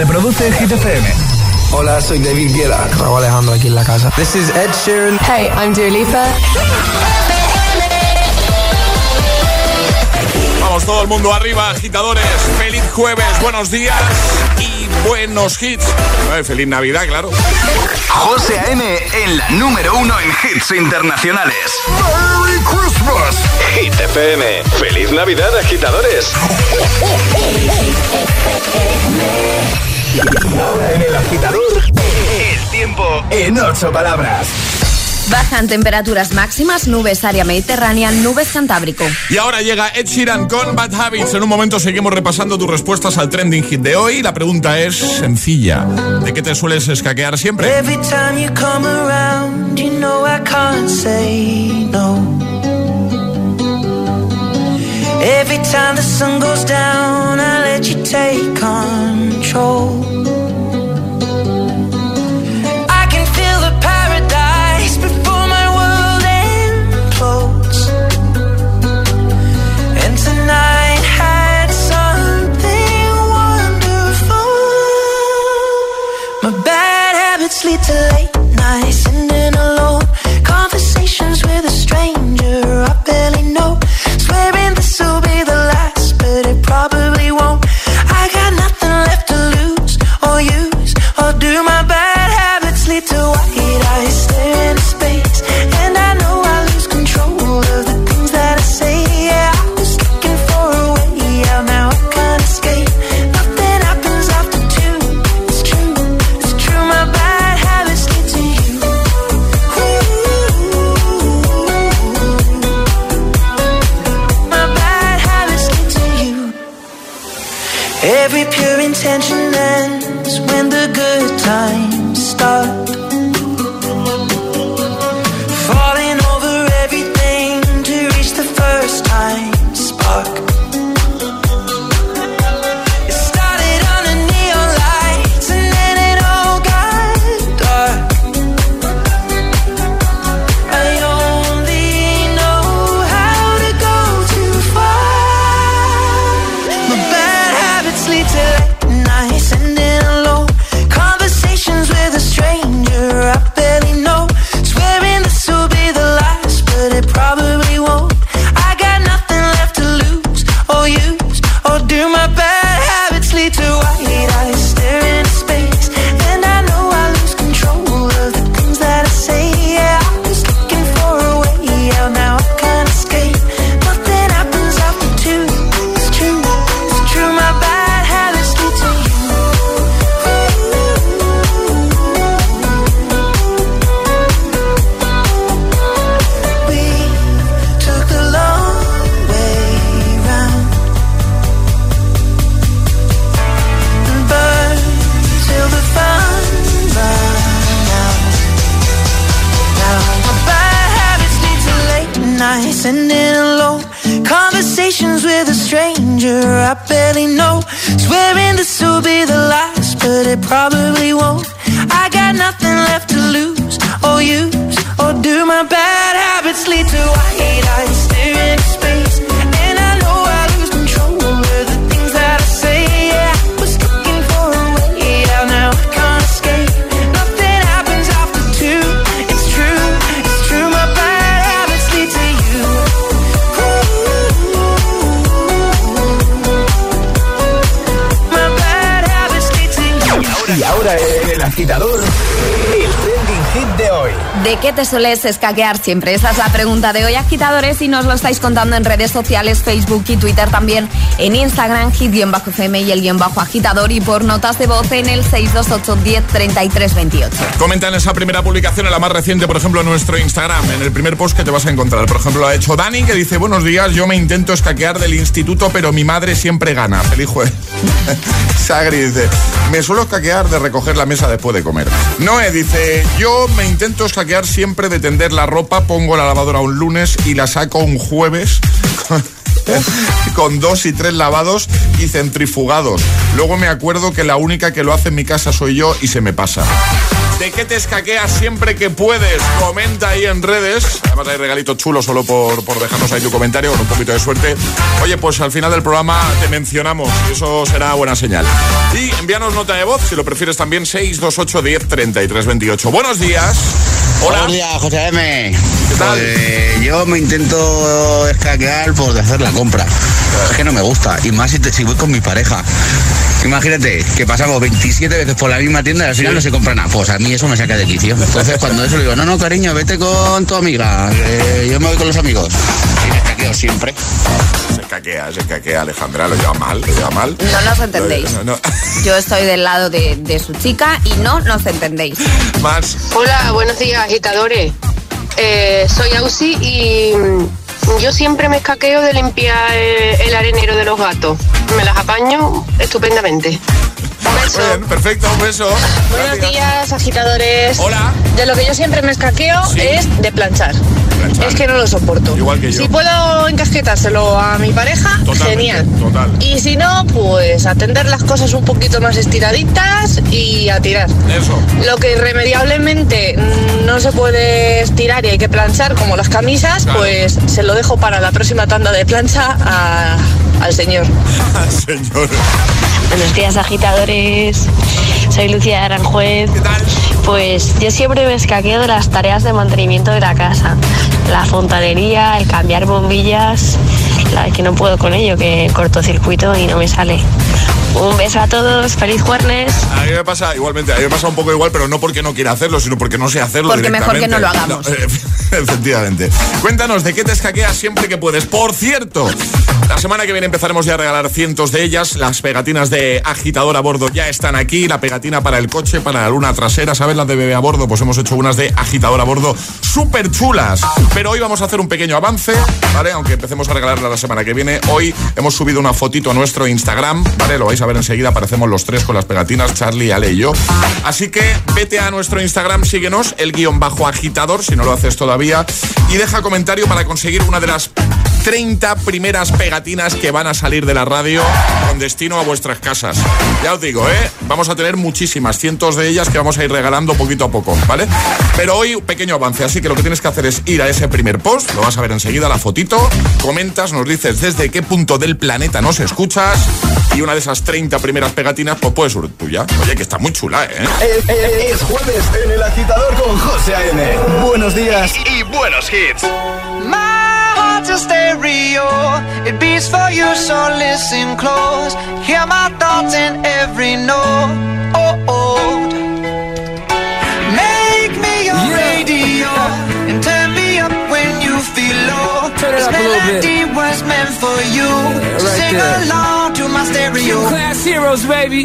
Reproduce Hit FM. Hola, soy David Guetta. Raúl Alejandro aquí en la casa. This is Ed Sheeran. Hey, I'm Dua Lipa. Vamos todo el mundo arriba, agitadores. Feliz jueves, buenos días y buenos hits. Eh, feliz Navidad, claro. José A.M. en la número uno en hits internacionales. ¡Merry Christmas! Hit FM. ¡Feliz Navidad, agitadores! ahora en el agitador, el tiempo en ocho palabras. Bajan temperaturas máximas, nubes área mediterránea, nubes cantábrico. Y ahora llega Ed Sheeran con Bad Habits. En un momento seguimos repasando tus respuestas al trending hit de hoy. La pregunta es sencilla. ¿De qué te sueles escaquear siempre? Every time you come around, you know I can't say no. Every time the sun goes down, I let you take control. Pure intention ends when the good times start. Ahora el agitador, hit de hoy. ¿De qué te sueles escaquear siempre? Esa es la pregunta de hoy, agitadores, y nos lo estáis contando en redes sociales, Facebook y Twitter también, en Instagram, hit-fm y el guion bajo agitador, y por notas de voz en el 628 10 33 28. Comenta en esa primera publicación, en la más reciente, por ejemplo, en nuestro Instagram, en el primer post que te vas a encontrar. Por ejemplo, lo ha hecho Dani, que dice, buenos días, yo me intento escaquear del instituto, pero mi madre siempre gana. Feliz jueves. Sagri dice, me suelo escaquear de recoger la mesa después de comer. Noé dice, yo me intento escaquear siempre de tender la ropa, pongo la lavadora un lunes y la saco un jueves con dos y tres lavados y centrifugados. Luego me acuerdo que la única que lo hace en mi casa soy yo y se me pasa. ¿De qué te escaqueas siempre que puedes? Comenta ahí en redes. Además hay regalitos chulos solo por, por dejarnos ahí tu comentario con un poquito de suerte. Oye, pues al final del programa te mencionamos y eso será buena señal. Y envíanos nota de voz, si lo prefieres también, 628 10 33 28. Buenos días. Hola. Buenos días, José M. ¿Qué tal? Pues, yo me intento escaquear por hacer la compra. Es que no me gusta. Y más si, te, si voy con mi pareja. Imagínate que pasamos 27 veces por la misma tienda y al final no se compra nada. Pues a mí eso me saca de quicio. Entonces cuando eso le digo, no, no, cariño, vete con tu amiga. eh, yo me voy con los amigos. Y me escaqueo siempre. Se caquea, se caquea, Alejandra, lo lleva mal, lo lleva mal. No nos entendéis. No, no. Yo estoy del lado de, de su chica y no nos entendéis. Más. Hola, buenos días, agitadores. Eh, soy Ausi y yo siempre me escaqueo de limpiar el arenero de los gatos. Me las apaño estupendamente. Un beso. Muy bien, perfecto, un beso. Buenos Gracias. días, agitadores. Hola. De lo que yo siempre me escaqueo Sí. es de planchar. Planchar. Es que no lo soporto. Igual que yo. Si puedo encasquetárselo a mi pareja, Totalmente, genial. total. Y si no, pues atender las cosas un poquito más estiraditas y a tirar. Eso. Lo que irremediablemente mm, no se puede estirar y hay que planchar, como las camisas, Claro. pues se lo dejo para la próxima tanda de plancha a- al señor. Señor. Buenos días agitadores, soy Lucía de Aranjuez. ¿Qué tal? Pues yo siempre me escaqueo de las tareas de mantenimiento de la casa. La fontanería, el cambiar bombillas, la que no puedo con ello, que cortocircuito y no me sale. Un beso a todos, feliz jueves. A mí me pasa igualmente, a mí me pasa un poco igual, pero no porque no quiera hacerlo, sino porque no sé hacerlo Porque mejor que no lo hagamos. No, eh, efectivamente. Cuéntanos, ¿de qué te escaqueas siempre que puedes? Por cierto, la semana que viene empezaremos ya a regalar cientos de ellas. Las pegatinas de agitador a bordo ya están aquí. La pegatina para el coche, para la luna trasera, ¿sabes? Las de bebé a bordo, pues hemos hecho unas de agitador a bordo súper chulas. Pero hoy vamos a hacer un pequeño avance, ¿vale? Aunque empecemos a regalarla la semana que viene. Hoy hemos subido una fotito a nuestro Instagram, ¿vale? Lo vais a ver enseguida. Aparecemos los tres con las pegatinas, Charlie, Ale y yo. Así que vete a nuestro Instagram, síguenos, el guion bajo agitador, si no lo haces todavía, y deja comentario para conseguir una de las 30 primeras pegatinas que van a salir de la radio con destino a vuestras casas. Ya os digo, ¿eh? Vamos a tener muchísimas, cientos de ellas que vamos a ir regalando poquito a poco, ¿vale? Pero hoy un pequeño avance, así que lo que tienes que hacer es ir a ese primer post, lo vas a ver enseguida, la fotito, comentas, nos dices desde qué punto del planeta nos escuchas y una de esas 30 primeras pegatinas pues puede ser tuya. Oye, que está muy chula, ¿eh? Es, es- es jueves en el agitador con José A.M. Buenos días y buenos hits. Stereo. It beats for you, so listen close. Hear my thoughts in every note. Oh, oh. Make me your radio and turn me up when you feel low. Turn it This up a little bit. melody was meant for you. So right sing there. along to my stereo. Class heroes, baby.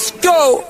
Let's go.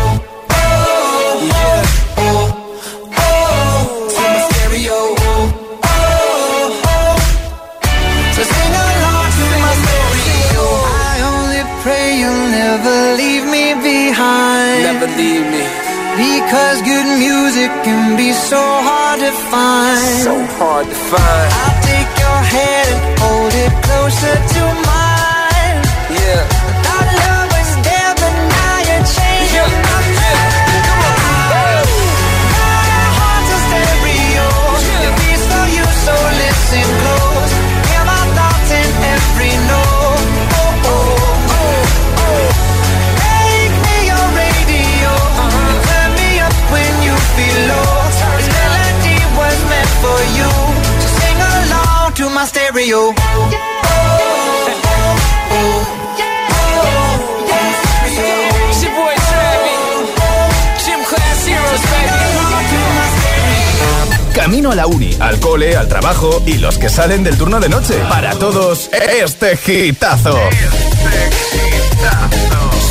Because good music can be so hard to find. So hard to find. I'll take your hand and hold it closer to mine. Camino a la uni, al cole, al trabajo y los que salen del turno de noche. Para todos, este gitazo.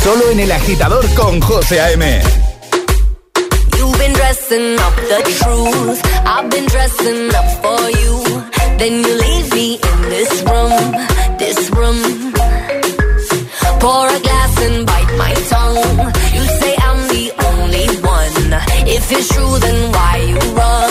Solo en el agitador con José A.M. You've been dressing up the truth. I've been dressing up for you. Then you leave me in this room, this room. Pour a glass and bite my tongue. You say I'm the only one. If it's true, then why you run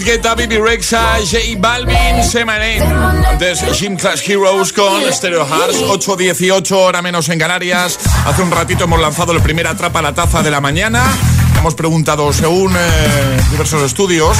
David Guetta, Bibi Rexa, J Balvin, Say My Name. Antes Gym Class Heroes con Stereo Hearts, 8.18, hora menos en Canarias. Hace un ratito hemos lanzado el primer Atrapa la Taza de la mañana. Hemos preguntado, según eh, diversos estudios,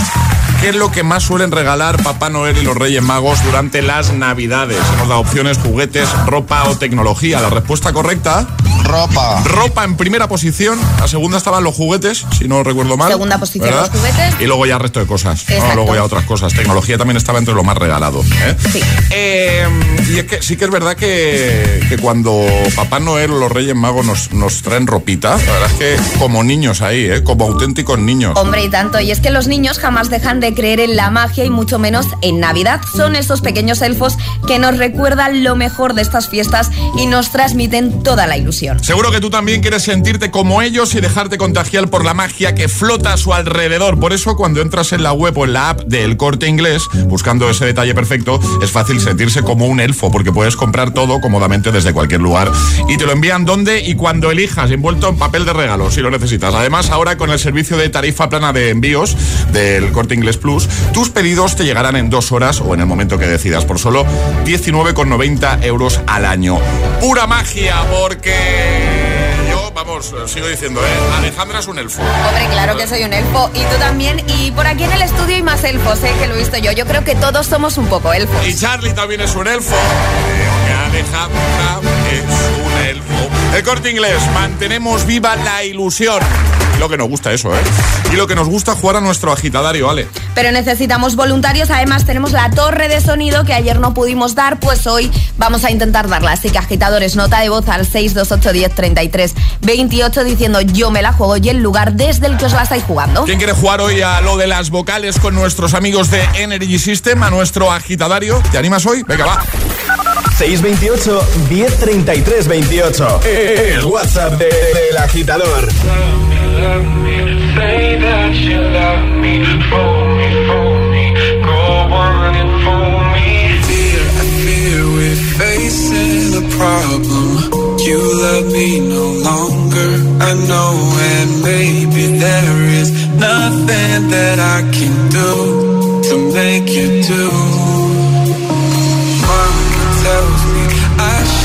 ¿Qué es lo que más suelen regalar Papá Noel y los Reyes Magos durante las Navidades? Hemos dado opciones, juguetes, ropa o tecnología. La respuesta correcta... Ropa. Ropa en primera posición. La segunda estaban los juguetes, si no recuerdo mal. Segunda posición ¿verdad? los juguetes. Y luego ya el resto de cosas. Luego ya otras cosas. Tecnología también estaba entre lo más regalado. ¿eh? Sí. Eh, y es que sí que es verdad que, que cuando Papá Noel o los Reyes Magos nos, nos traen ropita, la verdad es que como niños ahí, ¿eh? como auténticos niños. Hombre, y tanto. Y es que los niños jamás dejan de creer en la magia y mucho menos en Navidad. Son esos pequeños elfos que nos recuerdan lo mejor de estas fiestas y nos transmiten toda la ilusión. Seguro que tú también quieres sentirte como ellos y dejarte contagiar por la magia que flota a su alrededor. Por eso, cuando entras en la web o en la app del corte inglés, buscando ese detalle perfecto, es fácil sentirse como un elfo, porque puedes comprar todo cómodamente desde cualquier lugar y te lo envían donde y cuando elijas, envuelto en papel de regalo, si lo necesitas. Además, ahora con el servicio de tarifa plana de envíos del corte inglés Plus, tus pedidos te llegarán en dos horas o en el momento que decidas, por solo 19,90 euros al año. Pura magia, porque yo, vamos, sigo diciendo, ¿eh? Alejandra es un elfo. Hombre, claro que soy un elfo. Y tú también. Y por aquí en el estudio hay más elfos, ¿eh? Que lo he visto yo. Yo creo que todos somos un poco elfos. Y Charlie también es un elfo. Creo que Alejandra es un elfo. El corte inglés, mantenemos viva la ilusión. Lo que nos gusta eso, ¿eh? Y lo que nos gusta jugar a nuestro agitadario, ¿vale? Pero necesitamos voluntarios. Además, tenemos la torre de sonido que ayer no pudimos dar, pues hoy vamos a intentar darla. Así que agitadores, nota de voz al 628 10 33 28 diciendo yo me la juego y el lugar desde el que os la estáis jugando. ¿Quién quiere jugar hoy a lo de las vocales con nuestros amigos de Energy System, a nuestro agitadario? ¿Te animas hoy? Venga, va. 628 1033 28. El WhatsApp de- del agitador. Facing a problem. You love me no longer, I know, and maybe there is nothing that I can do to make you do.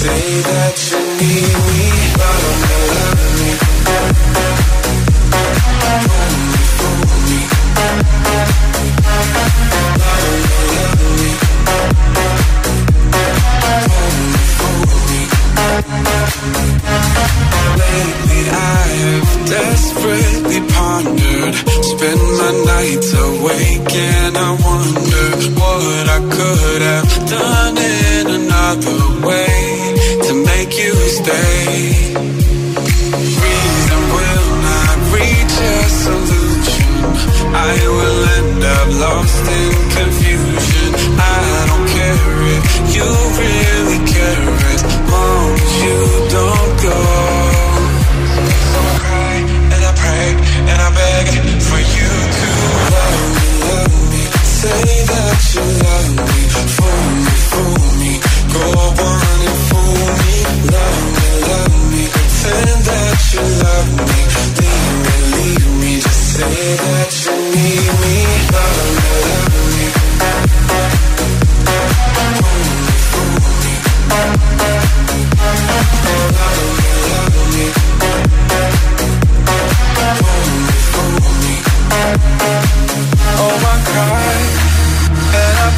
say that you need me, me, me. Lately I have desperately pondered Spend my nights awake and I wonder What I could have done in another way To make you stay. Reason will not reach a solution. I will end up lost in confusion. I don't care if you really care. As long as you don't go. So I cry and I pray and I beg for you to love me, love me Say that you love me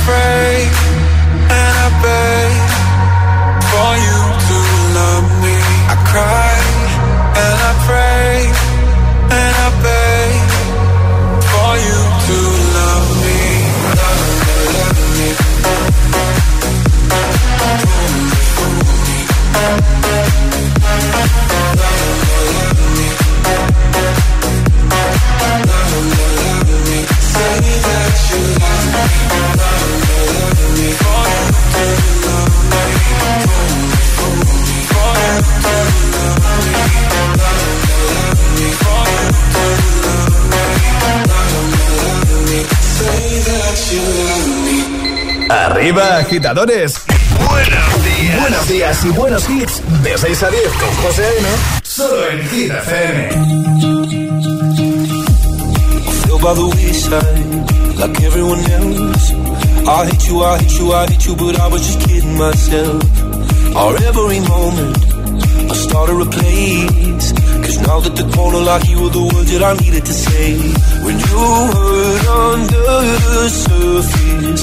afraid Arriba, agitadores. Buenos días. Buenos días y buenos hits. De 6 a 10 con José A.M. Solo en Hit FM. feel by the wayside, like everyone else. I hate you, I hate you, I hate you, but I was just kidding myself. Our every moment, I started a place. Cause now that the corner like you were the words that I needed to say. When you hurt under the surface,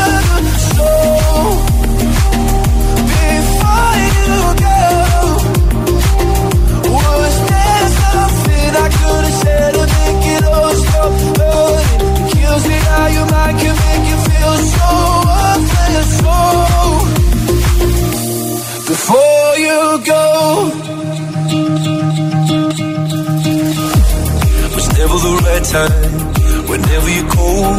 Can make you feel so worthless. Before you go. was never the right time. Whenever you're cold,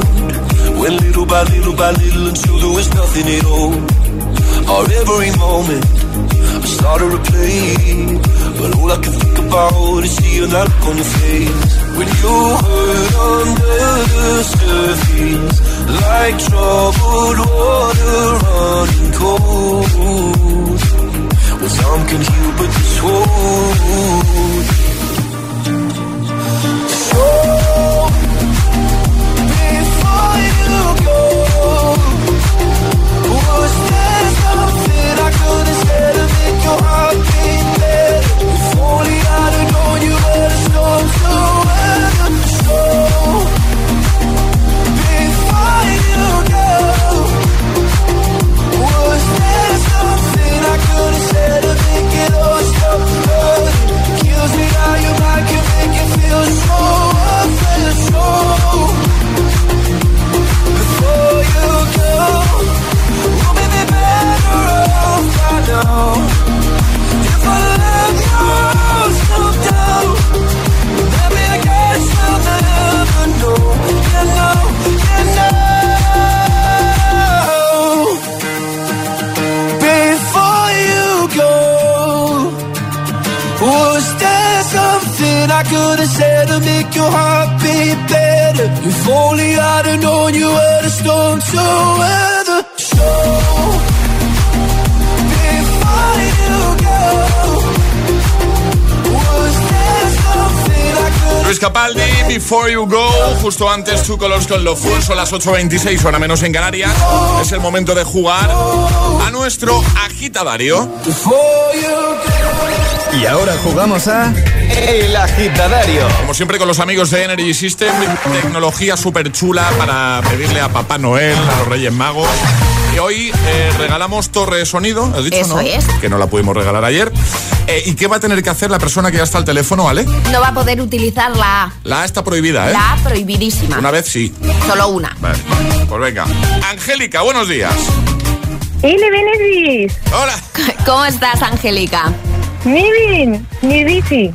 went little by little by little until there was nothing at all. Our every moment, I started to play, but all I can think about is seeing that look on your face when you hurt under the surface, like troubled water running cold. Well, some can heal, but this won't. So, before you go, was there something I could have said to make your heart beat better? If only I'd have known you were the storm to weather. Justo antes Two Colors con Lo Full, son las 8.26, hora menos en Canarias. Es el momento de jugar a nuestro agitadario. Y ahora jugamos a El Agitadario. Como siempre con los amigos de Energy System, tecnología súper chula para pedirle a Papá Noel, a los Reyes Magos. Y hoy eh, regalamos torre de sonido, ¿has dicho Eso no? es. Que no la pudimos regalar ayer. Eh, ¿Y qué va a tener que hacer la persona que ya está al teléfono, Ale? No va a poder utilizar la A. La A está prohibida, ¿eh? La A prohibidísima. Una vez sí. Solo una. Vale, pues venga. Angélica, buenos días. Ile Benedis, Hola. ¿Cómo estás, Angélica? mi bien, mi bici.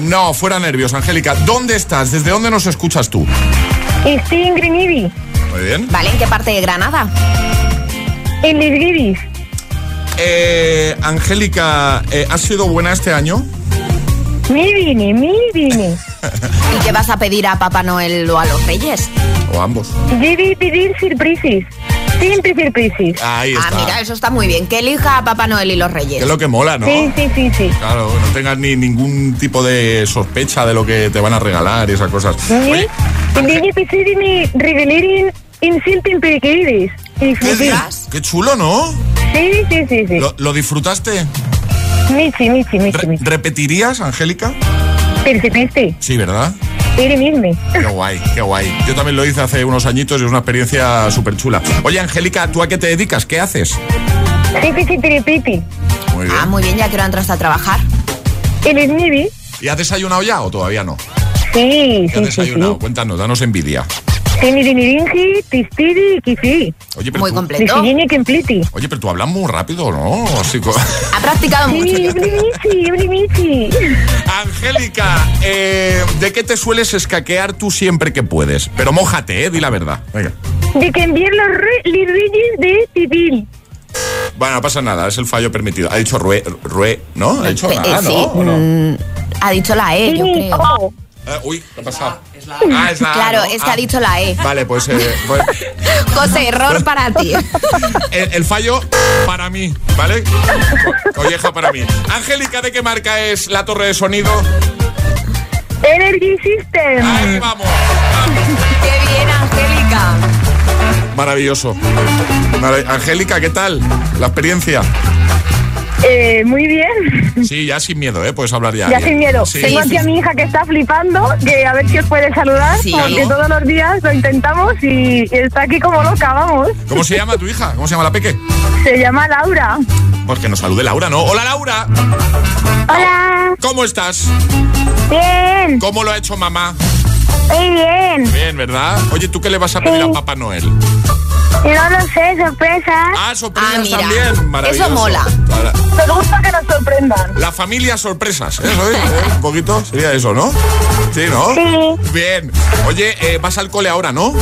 No, fuera nervios, Angélica. ¿Dónde estás? ¿Desde dónde nos escuchas tú? Estoy en Grenivi, Muy bien. ¿Vale? ¿En qué parte de Granada? en. Eh, Angélica, eh, ¿has sido buena este año? Mi vine, mi vine. ¿Y qué vas a pedir a Papá Noel o a los Reyes? O ambos. Debí pedir surprises. Siempre surprises. Ahí Ah, está. mira, eso está muy bien. Que elija a Papá Noel y los Que Reyes. es lo que mola, ¿no? Sí, sí, sí, sí. Claro, no tengas ni ningún tipo de sospecha de lo que te van a regalar y esas cosas. Oye, Debí pedir mi revelar en, en Silten Periqueides. ¿qué, Disfruté. dices? Qué chulo, ¿no? Sí, sí, sí, sí. ¿Lo, lo disfrutaste? Michi, Michi, Michi, Re- Michi. ¿Repetirías, Angélica? Percepiste. Sí, ¿verdad? Qué guay, qué guay. Yo también lo hice hace unos añitos y es una experiencia súper chula. Oye, Angélica, ¿tú a qué te dedicas? ¿Qué haces? Sí, sí, sí, terapiti. Muy bien. Ah, muy bien, ya que ahora entraste a trabajar. ¿En el Nibi? ¿Y has desayunado ya o todavía no? Sí, ¿Qué has sí, sí, desayunado? sí. Cuéntanos, danos envidia. Oye, pero Muy tú- completo. Oye, pero tú hablas muy rápido, ¿no? Así co- Ha practicado mucho. Angélica, eh, ¿de qué te sueles escaquear tú siempre que puedes? Pero mójate, ¿eh? Di la verdad. Venga. De que envíen los re- de civil. Bueno, no pasa nada, es el fallo permitido. Ha dicho Rue, Rue ¿no? Ha dicho Eh, nada, sí, ¿no? ¿O no? mm, ha dicho la E, yo creo. Oh. Eh, uy, ¿qué ha pasado? Ah, es la A, Claro, ¿no? es que Ah. ha dicho la E. Vale, pues, eh, pues, José, error para ti. el, el fallo para mí, ¿vale? Colleja para mí. Angélica, ¿de qué marca es la torre de sonido? Energy System. Ahí vamos. Qué bien, Angélica. Maravilloso. Marav- Angélica, ¿qué tal? La experiencia. Eh, muy bien. Sí, ya sin miedo, ¿eh? Puedes hablar ya. Ya bien. sin miedo. Sí. Tengo aquí a mi hija que está flipando, que a ver si os puede saludar, Sí. porque Claro. todos los días lo intentamos y está aquí como loca, vamos. ¿Cómo se llama tu hija? ¿Cómo se llama la peque? Se llama Laura. Pues que nos salude Laura, ¿no? Hola Laura. Hola. ¿Cómo estás? Bien. ¿Cómo lo ha hecho mamá? Muy bien. Bien, ¿verdad? Oye, ¿tú qué le vas a pedir Sí. a Papá Noel? No lo sé, sorpresa. Ah, sorpresas Ah, mira. también. Maravilloso. Eso mola. Para- Nos gusta que nos sorprendan. La familia sorpresas, ¿eh? Eso es, ¿eh? Un poquito sería eso, ¿no? Sí, ¿no? Sí. Bien. Oye, eh, vas al cole ahora, ¿no?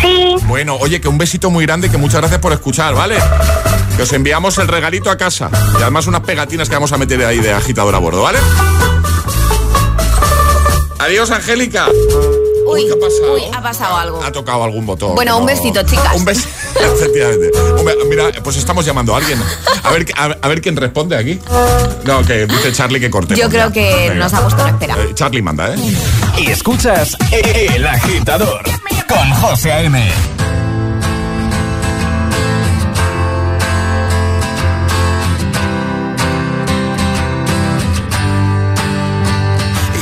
Sí. Bueno, oye, que un besito muy grande y que muchas gracias por escuchar, ¿vale? Que os enviamos el regalito a casa. Y además unas pegatinas que vamos a meter ahí de agitador a bordo, ¿vale? Adiós, Angélica. Uy, ¿qué ha pasado? uy, ha pasado algo. Ha tocado algún botón. Bueno, un besito, chicas. Un besito, efectivamente. Hombre, mira, pues estamos llamando a alguien. A ver, a, a ver quién responde aquí. No, que dice Charlie que corte. Yo creo que nos ha puesto en espera. Charlie manda, ¿eh? Y escuchas El Agitador con José A.M.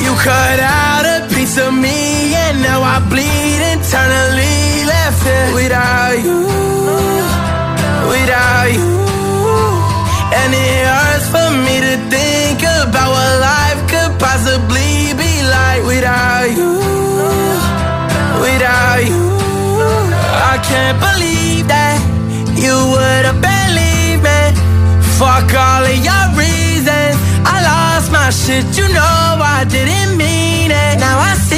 You cut out a piece of me and now I bleed internally left it without you, without you. And it hurts for me to think about what life could possibly be like without you, without you. I can't believe that you would have believed me. Fuck all of your reasons. I lost my shit, you know I didn't mean it. Now I see.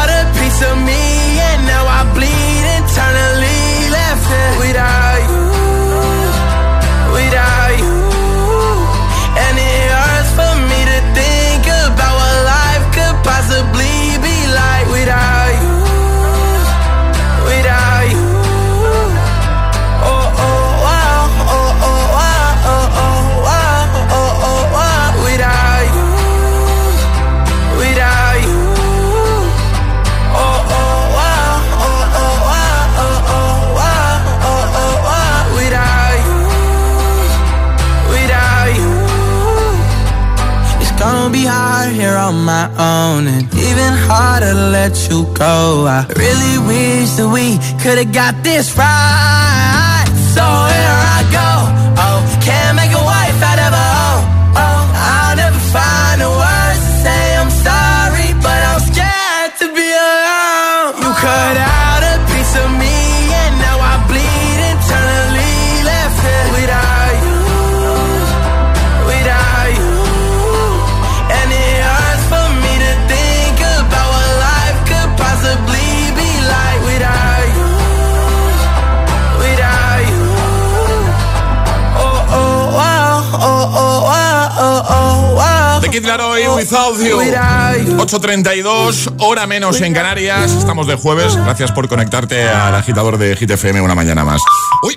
could've got this right. So Kid Laroi, Without You. 8.32, hora menos en Canarias. Estamos de jueves. Gracias por conectarte al agitador de Hit FM una mañana más. Uy,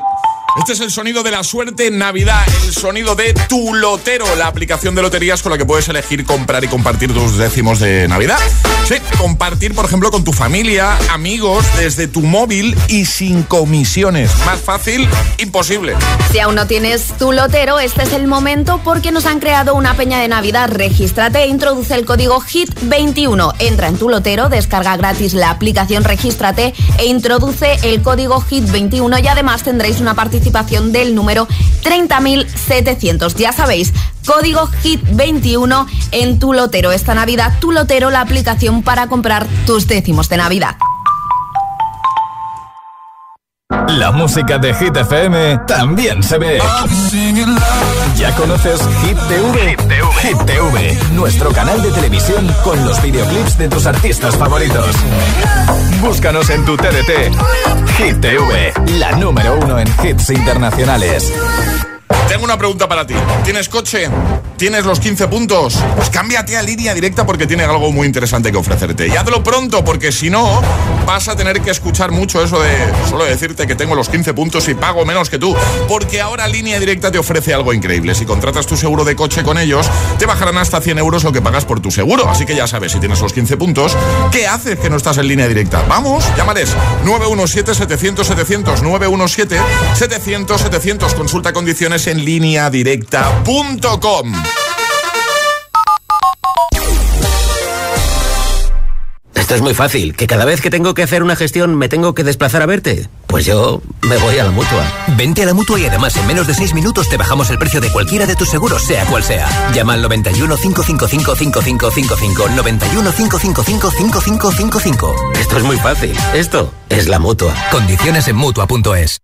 Este es el sonido de la suerte Navidad, el sonido de Tu Lotero, la aplicación de loterías con la que puedes elegir comprar y compartir tus décimos de Navidad. Sí, compartir, por ejemplo, con tu familia, amigos, desde tu móvil y sin comisiones. Más fácil, imposible. Si aún no tienes Tu Lotero, este es el momento porque nos han creado una peña de Navidad. Regístrate e introduce el código HIT21. Entra en Tu Lotero, descarga gratis la aplicación Regístrate e introduce el código HIT21 y además tendréis una participación del número 30.700. Ya sabéis, código HIT21 en tu lotero. Esta Navidad, tu lotero, la aplicación para comprar tus décimos de Navidad. La música de Hit FM también se ve. ¿Ya conoces Hit TV? Hit TV, nuestro canal de televisión con los videoclips de tus artistas favoritos. Búscanos en tu TDT. Hit TV, la número uno en hits internacionales. Tengo una pregunta para ti. ¿Tienes coche? ¿Tienes los 15 puntos? Pues cámbiate a línea directa porque tiene algo muy interesante que ofrecerte. Y hazlo pronto porque si no vas a tener que escuchar mucho eso de solo decirte que tengo los 15 puntos y pago menos que tú. Porque ahora línea directa te ofrece algo increíble. Si contratas tu seguro de coche con ellos, te bajarán hasta 100 euros lo que pagas por tu seguro. Así que ya sabes, si tienes los 15 puntos, ¿qué haces que no estás en línea directa? Vamos, llámales 917-700-700, 917-700-700. Consulta condiciones en línea directa.com. Esto es muy fácil, que cada vez que tengo que hacer una gestión me tengo que desplazar a verte. Pues yo me voy a la mutua. Vente a la mutua y además en menos de 6 minutos te bajamos el precio de cualquiera de tus seguros, sea cual sea. Llama al 91 555 5555. 91 555 5555. Esto es muy fácil. Esto es la mutua. Condiciones en mutua.es.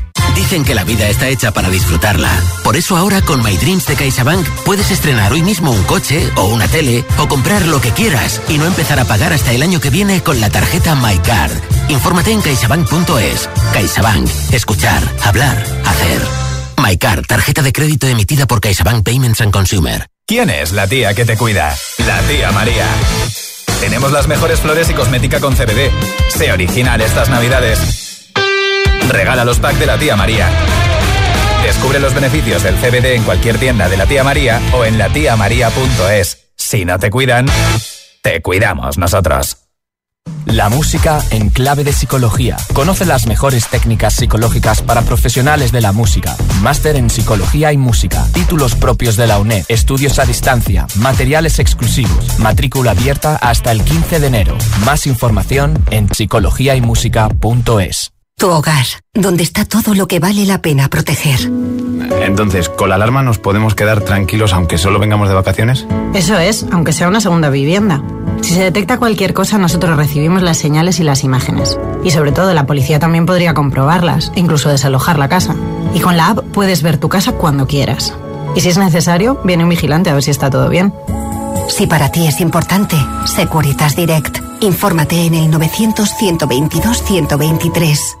Dicen que la vida está hecha para disfrutarla. Por eso ahora con My Dreams de CaixaBank puedes estrenar hoy mismo un coche o una tele o comprar lo que quieras y no empezar a pagar hasta el año que viene con la tarjeta MyCard. Infórmate en caixabank.es. CaixaBank. Escuchar, hablar, hacer. MyCard, tarjeta de crédito emitida por CaixaBank Payments and Consumer. ¿Quién es la tía que te cuida? La tía María. Tenemos las mejores flores y cosmética con CBD. Sé original estas navidades. Regala los packs de la tía María. Descubre los beneficios del CBD en cualquier tienda de la tía María o en latiamaría.es. Si no te cuidan, te cuidamos nosotros. La música en clave de psicología. Conoce las mejores técnicas psicológicas para profesionales de la música. Máster en psicología y música. Títulos propios de la UNED. Estudios a distancia. Materiales exclusivos. Matrícula abierta hasta el 15 de enero. Más información en psicologiaymusica.es. Tu hogar, donde está todo lo que vale la pena proteger. Entonces, ¿con la alarma nos podemos quedar tranquilos aunque solo vengamos de vacaciones? Eso es, aunque sea una segunda vivienda. Si se detecta cualquier cosa, nosotros recibimos las señales y las imágenes. Y sobre todo, la policía también podría comprobarlas, e incluso desalojar la casa. Y con la app puedes ver tu casa cuando quieras. Y si es necesario, viene un vigilante a ver si está todo bien. Si para ti es importante, Securitas Direct. Infórmate en el 900-122-123.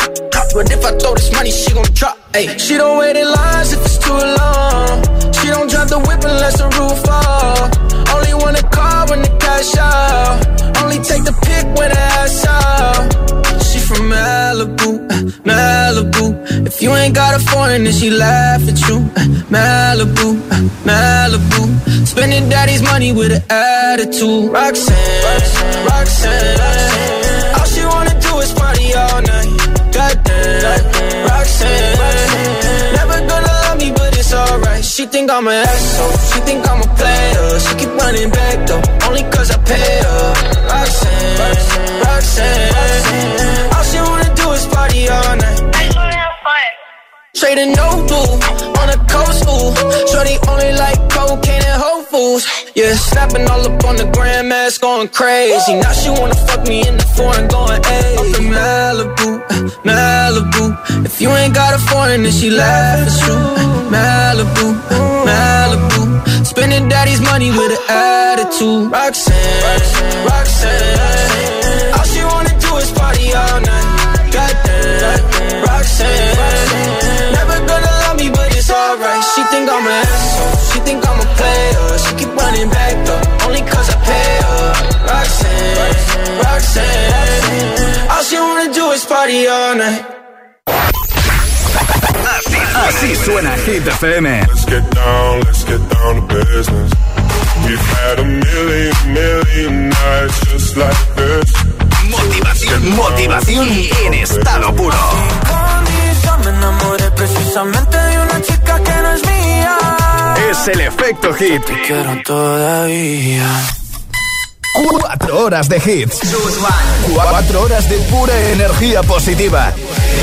But if I throw this money, she gon' drop. Ayy, she don't wait in lines if it's too long. She don't drive the whip unless the roof fall. Only wanna call when the cash out. Only take the pick when the ass out. She from Malibu, uh, Malibu. If you ain't got a foreign and she laugh at you. Uh, Malibu, uh, Malibu. Spending daddy's money with an attitude. Roxanne, Roxanne, Roxanne. All Roxanne. Never gonna love me, but it's alright. She think I'm an asshole. She think I'm a player. She keep running back though, only cause I pay her. Roxanne, Roxanne, Roxanne. All Trading no blue on the coast, ooh. Shorty only like cocaine and Whole Foods. Yeah, snapping all up on the grandmas, going crazy. Now she wanna fuck me in the foreign, going hey. Up in Malibu, Malibu. If you ain't got a foreign, then she laugh at you. Uh, Malibu, Malibu. Spending daddy's money with an attitude. Roxanne, Roxanne, Roxanne. All she wanna do is party all night. She think I'm an asshole. She think I'm a player. She keep running back though, only cause I pay her. Roxanne, Roxanne. All she wanna do is party all night. Así suena Hit FM. Let's get down, let's get down to business. We've had a million, million nights just like this. Motivación, motivación en estado puro. me enamoré precisamente de una chica que no es mía. Es el efecto hit. Te quiero todavía. Cuatro horas de hits. Cuatro horas de pura energía positiva.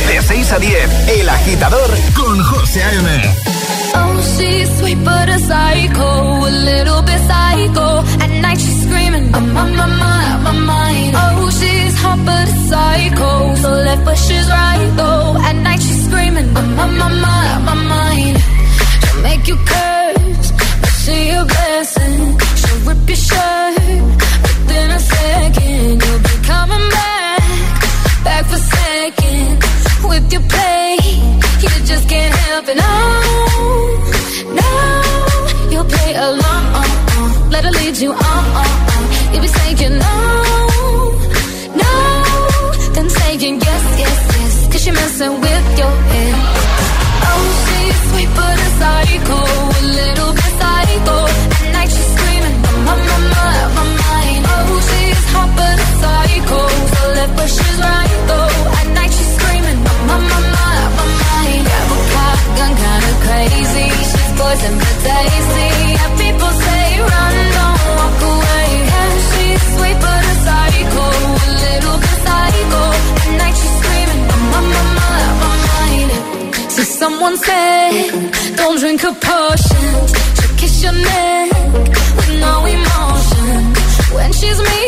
De 6 a 10, El Agitador con José A.M. Oh, she's sweet but a psycho, a little bit psycho. At night she's screaming, I'm on my mind, my mind. Oh, she's hot but a psycho, so left but she's right though. At night she's screaming, I'm on my mind, my mind. She'll make you curse, but she a blessing. She'll rip your shirt, within a second you'll be coming back, back for seconds. With your play, someone said, don't drink her potion. She'll kiss your neck with no emotion. When she's mean,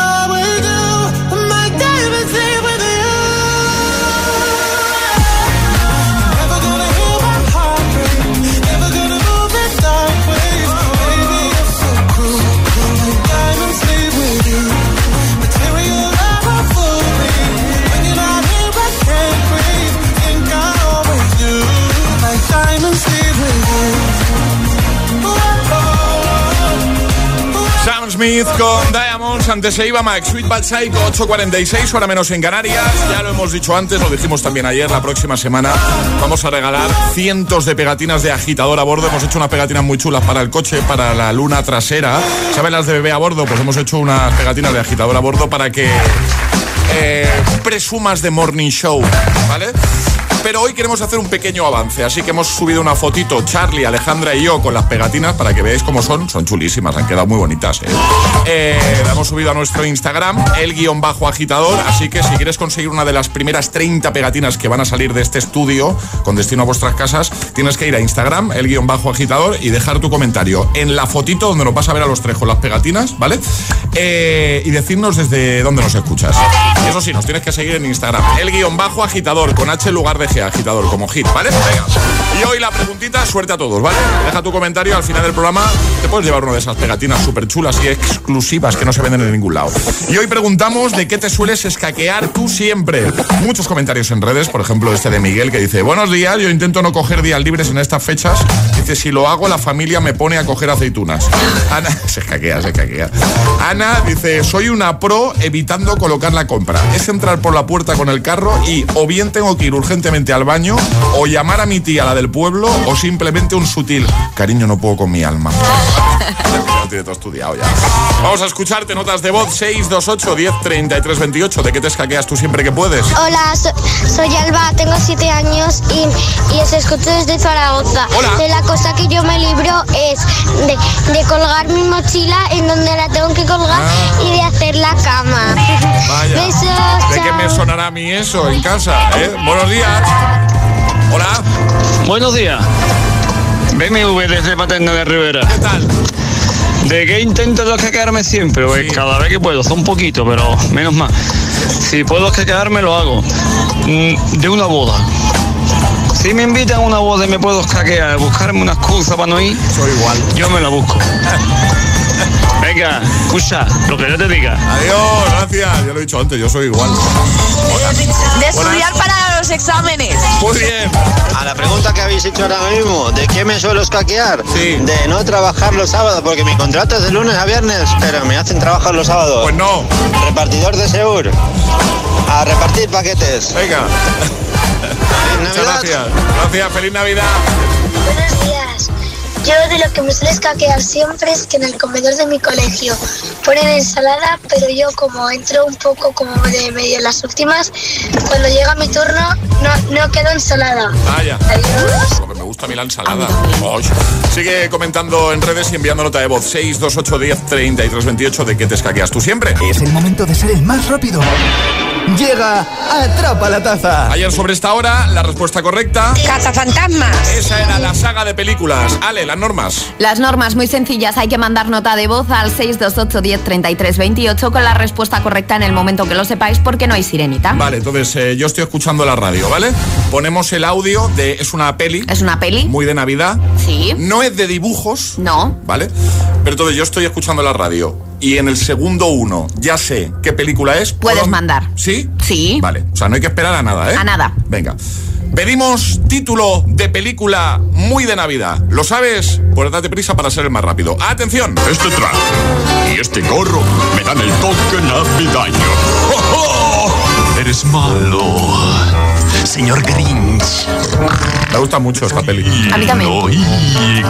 Con Diamonds, antes se iba Max Sweet Bad Psycho 8.46, hora menos en Canarias. Ya lo hemos dicho antes, lo dijimos también ayer, la próxima semana vamos a regalar cientos de pegatinas de agitador a bordo. Hemos hecho unas pegatinas muy chulas para el coche, para la luna trasera. ¿Saben las de bebé a bordo? Pues hemos hecho unas pegatinas de agitador a bordo para que eh, presumas de Morning Show, ¿vale? Pero hoy queremos hacer un pequeño avance, así que hemos subido una fotito, Charlie, Alejandra y yo, con las pegatinas para que veáis cómo son. Son chulísimas, han quedado muy bonitas. ¿eh? Eh, hemos subido a nuestro Instagram, el guion bajo agitador. Así que si quieres conseguir una de las primeras 30 pegatinas que van a salir de este estudio con destino a vuestras casas, tienes que ir a Instagram, el guion bajo agitador, y dejar tu comentario en la fotito donde nos vas a ver a los tres con las pegatinas, ¿vale? Eh, y decirnos desde dónde nos escuchas. Y eso sí, nos tienes que seguir en Instagram, el guion bajo agitador, con H en lugar de Agitador, como hit, ¿vale? Venga. Y hoy la preguntita, suerte a todos, ¿vale? Deja tu comentario al final del programa, te puedes llevar una de esas pegatinas súper chulas y exclusivas que no se venden en ningún lado. Y hoy preguntamos de qué te sueles escaquear tú siempre. Muchos comentarios en redes, por ejemplo este de Miguel que dice, buenos días, yo intento no coger días libres en estas fechas. Dice, si lo hago la familia me pone a coger aceitunas. Ana, se escaquea, se escaquea. Ana dice, soy una pro evitando colocar la compra. Es entrar por la puerta con el carro y o bien tengo que ir urgentemente al baño o llamar a mi tía, la del pueblo, o simplemente un sutil, cariño, no puedo con mi alma. Tiene todo estudiado ya. Vamos a escucharte notas de voz 628 10 33 28. ¿De qué te escaqueas tú siempre que puedes? Hola, so- soy Alba, tengo 7 años y, y os escucho desde Zaragoza. Hola. De la cosa que yo me libro es de, de colgar mi mochila en donde la tengo que colgar y de hacer la cama. Vaya. Besos, ¿De qué me sonará a mí eso en casa? eh? Buenos días. Hola. Buenos días. BMW desde Paterna de Rivera. ¿Qué tal? ¿De qué intento descaquearme siempre? Pues cada vez que puedo, son poquito, pero menos mal. Si puedo escaquearme, lo hago. Mm, De una boda. Si me invitan a una boda y me puedo escaquear, buscarme una excusa para no ir, Soy igual. yo me la busco. Venga, escucha, lo que yo te diga. Adiós, gracias. Ya lo he dicho antes, yo soy igual. De estudiar para los exámenes. Muy bien. A la pregunta que habéis hecho ahora mismo, ¿de qué me suelo escaquear? Sí. De no trabajar los sábados, porque mi contrato es de lunes a viernes, pero me hacen trabajar los sábados. Pues no. Repartidor de Seur. A repartir paquetes. Venga. Muchas Navidad. gracias. Gracias, feliz Navidad. Buenos días. Yo de lo que me suele escaquear siempre es que en el comedor de mi colegio ponen ensalada, pero yo como entro un poco como de medio en las últimas, cuando llega mi turno no, no quedo ensalada. Vaya. Adiós. Lo que me gusta a mí la ensalada. Sigue comentando en redes y enviando nota de voz 628 10 33 28 de qué te escaqueas tú siempre. Es el momento de ser el más rápido. Llega Atrapa la Taza. Ayer sobre esta hora, la respuesta correcta. Cazafantasmas. Esa era la saga de películas. Ale, las normas. Las normas muy sencillas, hay que mandar nota de voz al 628 10 33 28 con la respuesta correcta en el momento que lo sepáis porque no hay sirenita. Vale, entonces eh, yo estoy escuchando la radio, ¿vale? Ponemos el audio de. Es una peli. ¿Es una peli? Muy de Navidad. Sí. No es de dibujos. No. ¿Vale? Pero entonces yo estoy escuchando la radio y en el segundo uno ya sé qué película es. Puedes ¿puedo- mandar. ¿Sí? Sí. Vale. O sea, no hay que esperar a nada, ¿eh? A nada. Venga. Pedimos título de película muy de Navidad. ¿Lo sabes? Pues date prisa para ser el más rápido. ¡Atención! Este traje y este gorro me dan el toque navideño. ¡Oh, oh! Eres malo, señor Grinch. Me gusta mucho esta peli. A mí también.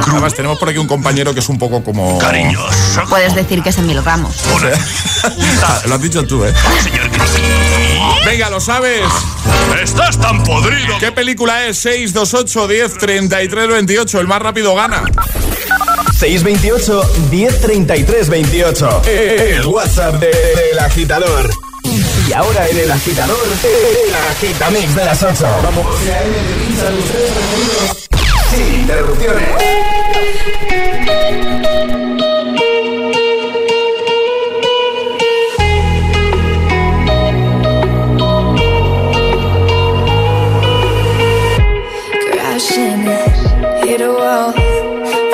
Además, tenemos por aquí un compañero que es un poco como. cariñoso. Puedes decir que es Emil Ramos. Lo has dicho tú, ¿eh? Señor Grinch. Venga, ¿lo sabes? Estás tan podrido. ¿Qué película es? 628 10 33 28. El más rápido gana. 628 1033 28. El WhatsApp de- del agitador. Y ahora en el agitador, el agitamix de las 8. Vamos. Sin interrupciones. crashing, hit a wall.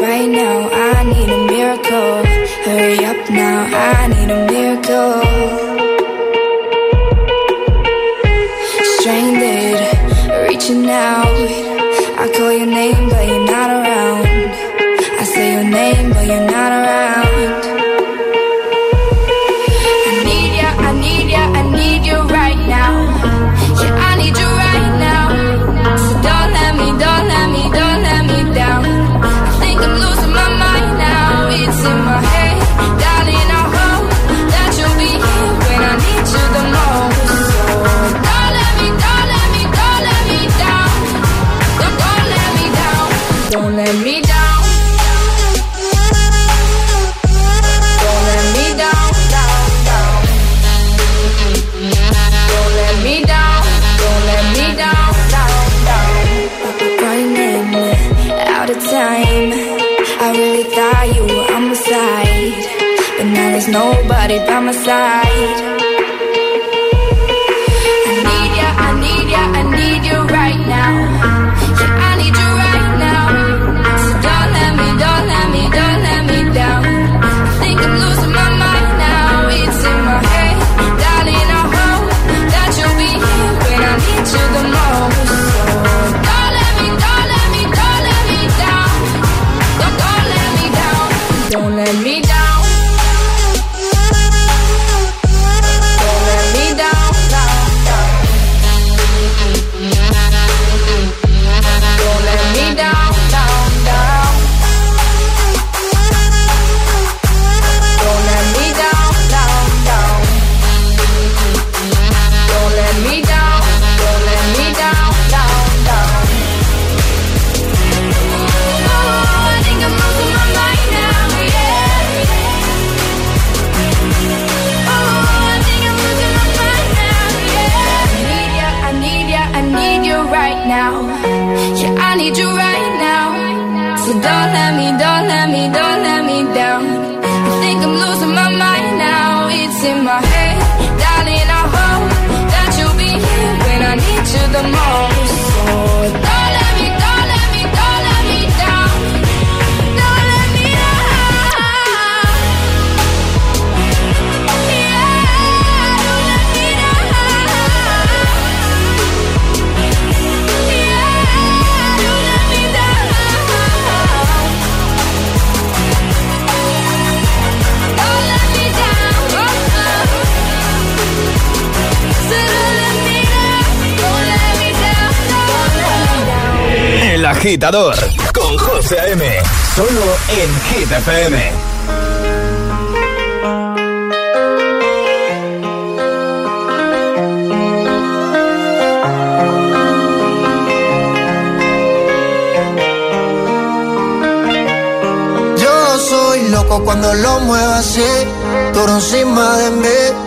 Right now, I need a miracle. Hurry up now, I need a miracle. now. Agitador con José A.M. Solo en Hit FM. Yo soy loco cuando lo muevo así, duro encima de mí.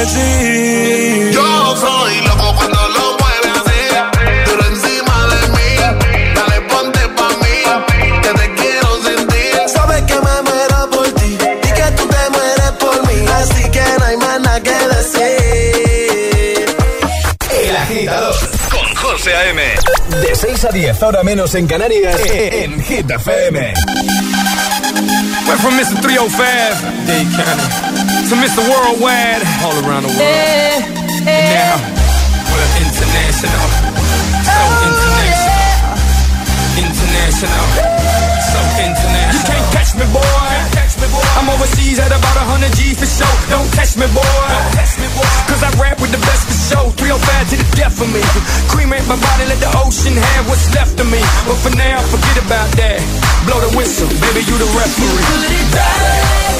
Decir. Yo soy loco cuando lo así, duro encima de mí. Dale, ponte pa' mí, que te quiero sentir. Sabes que me muero por ti y que tú te mueres por mí, así que no hay más nada que decir. El agitador con José A.M. De 6 a 10, ahora menos en Canarias, en Hit FM. Went from Mr. 305, Dade County, to Mr. Worldwide, all around the world. Eh, eh. And now, we're international. So oh, international. International. So international. You can't catch me, boy. I'm overseas at about 100 G for show. Don't test me, boy. Cause I rap with the best for show. 305 to the death of me. Cremate my body, let the ocean have what's left of me. But for now, forget about that. Blow the whistle, baby, you the referee.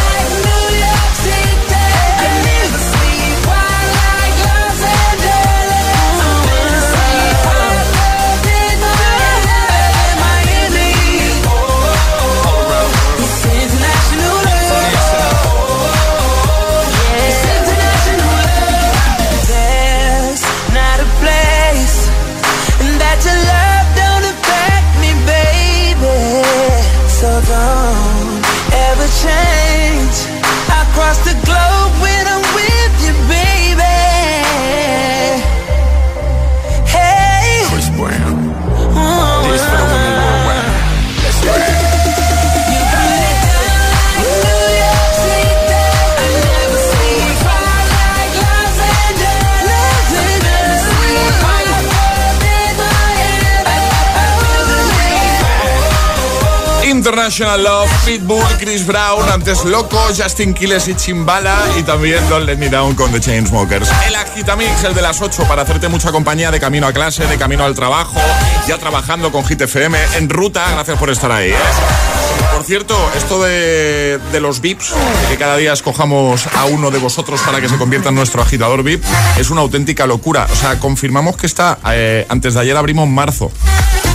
Change. I cross the International Love, Pitbull, Chris Brown, antes Loco, Justin Quiles y Chimbala y también Don't Let Me Down con The Chainsmokers. El Agitamix, el de las 8 para hacerte mucha compañía de camino a clase, de camino al trabajo, ya trabajando con Hit FM, en ruta, gracias por estar ahí. ¿eh? Por cierto, esto de, los VIPs, que cada día escojamos a uno de vosotros para que se convierta en nuestro agitador VIP, es una auténtica locura. O sea, confirmamos que está, eh, antes de ayer abrimos marzo.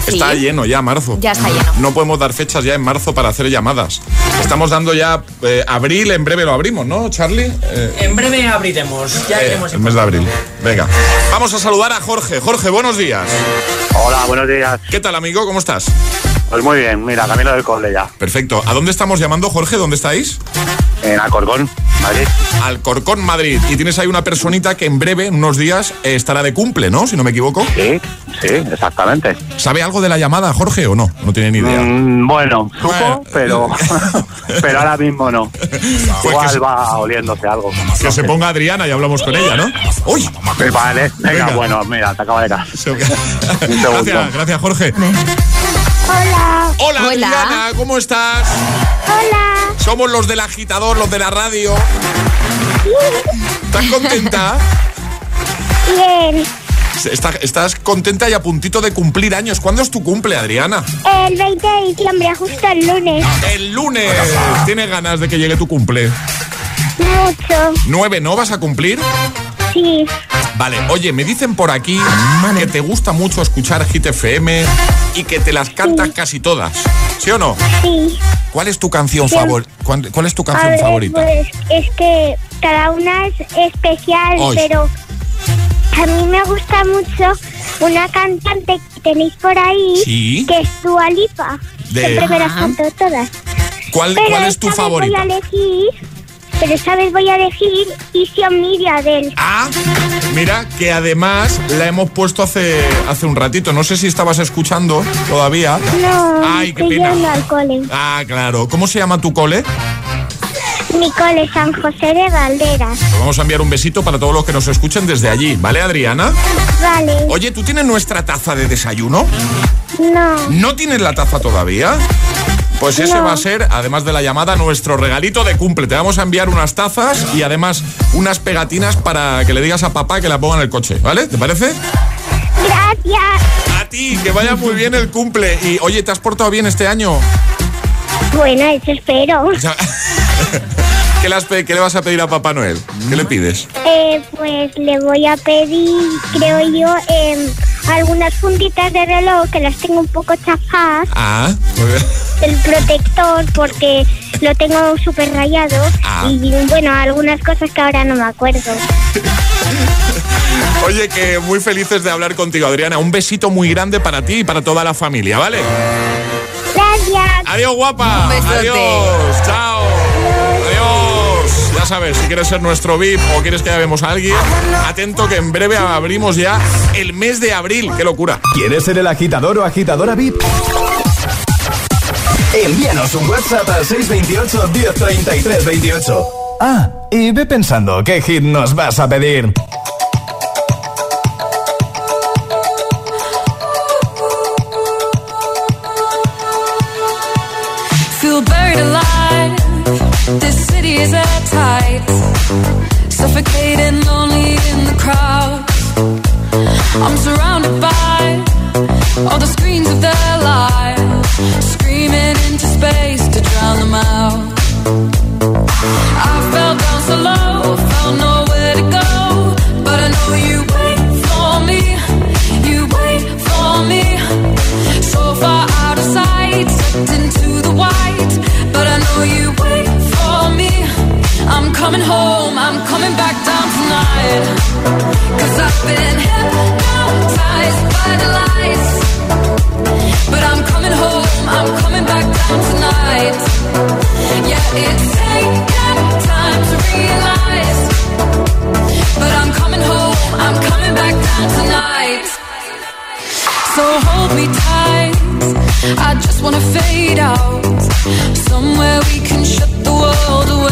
Está lleno ya marzo. Ya está lleno. No podemos dar fechas ya en marzo para hacer llamadas. Estamos dando ya eh, abril, en breve lo abrimos, ¿no, Charlie? Eh, En breve abriremos. Ya eh, el mes de abril. Venga. Vamos a saludar a Jorge. Jorge, buenos días. Hola, buenos días. ¿Qué tal, amigo? ¿Cómo estás? Pues muy bien, mira, camino del cole ya. Perfecto. ¿A dónde estamos llamando, Jorge? ¿Dónde estáis? En Alcorcón, Madrid. Alcorcón, Madrid. Y tienes ahí una personita que en breve, en unos días, eh, estará de cumple, ¿no? Si no me equivoco. Sí, sí, exactamente. ¿Sabe algo de la llamada, Jorge, o no? No tiene ni idea. Mm, bueno, supo, Bueno. pero, pero ahora mismo no. Igual que se- va oliéndose algo. Que se ponga Adriana y hablamos con ella, ¿no? ¡Uy! Pues Vale, venga, Venga. bueno, mira, te acabo de caer. Gracias, gracias, Jorge. Hola. Hola, Adriana, ¿cómo estás? Hola. Somos los del agitador, los de la radio. ¿Estás contenta? Bien. Está- ¿Estás contenta y a puntito de cumplir años? ¿Cuándo es tu cumple, Adriana? El 20 de diciembre, justo el lunes. El lunes. ¿Tienes ganas de que llegue tu cumple? Mucho. ¿Nueve no vas a cumplir? Sí. Vale, oye, me dicen por aquí que te gusta mucho escuchar Hit FM y que te las cantas casi todas. ¿Sí o no? Sí. ¿Cuál es tu canción favorita? ¿Cuál, cuál es tu A canción ver, favorita? Pues es que cada una es especial, pero a mí me gusta mucho una cantante que tenéis por ahí, Sí. que es Dua Lipa. De- Siempre me las canto todas. ¿Cuál, Pero cuál es tu favorita? Voy a elegir, pero esta vez voy a elegir Easy on Me de Adele. Ah, mira que además la hemos puesto hace, hace un ratito. No sé si estabas escuchando todavía. No, Ay, qué estoy pena. yendo al cole. Ah, claro. ¿Cómo se llama tu cole? Mi cole San José de Valderas. Pues vamos a enviar un besito para todos los que nos escuchen desde allí, ¿vale, Adriana? Vale. Oye, ¿tú tienes nuestra taza de desayuno? No. ¿No tienes la taza todavía? Pues ese va a ser, además de la llamada, nuestro regalito de cumple. Te vamos a enviar unas tazas y además unas pegatinas para que le digas a papá que la ponga en el coche, ¿vale? ¿Te parece? Gracias. A ti, que vaya muy bien el cumple. Y oye, ¿te has portado bien este año? Bueno, eso espero. O sea, ¿Qué, le has pe- qué le vas a pedir a Papá Noel? ¿Qué le pides? Eh, pues le voy a pedir, creo yo, em, algunas funditas de reloj que las tengo un poco chafadas. Ah, muy bien. El protector porque lo tengo súper rayado. Ah. Y bueno, algunas cosas que ahora no me acuerdo. Oye, que muy felices de hablar contigo, Adriana. Un besito muy grande para ti y para toda la familia, ¿vale? Gracias. Adiós, guapa. Un. Adiós. Chao. Adiós. Ya sabes, si quieres ser nuestro VIP o quieres que llamemos a alguien, atento que en breve abrimos ya el mes de abril. ¡Qué locura! ¿Quieres ser el agitador o agitadora VIP? Envíanos un WhatsApp al 628 1033 28. Ah, y ve pensando qué hit nos vas a pedir. Feel buried alive. This city is tight. Suffocating, lonely in the crowd. I'm surrounded by all the screens of their lives, screaming into space to drown them out. I fell down so low, found nowhere to go, but I know you wait for me. You wait for me, so far out of sight, sucked into the white, but I know you wait for me. I'm coming home, I'm coming back down tonight, cause I've been hypnotized by the lights. I just wanna fade out. Somewhere we can shut the world away.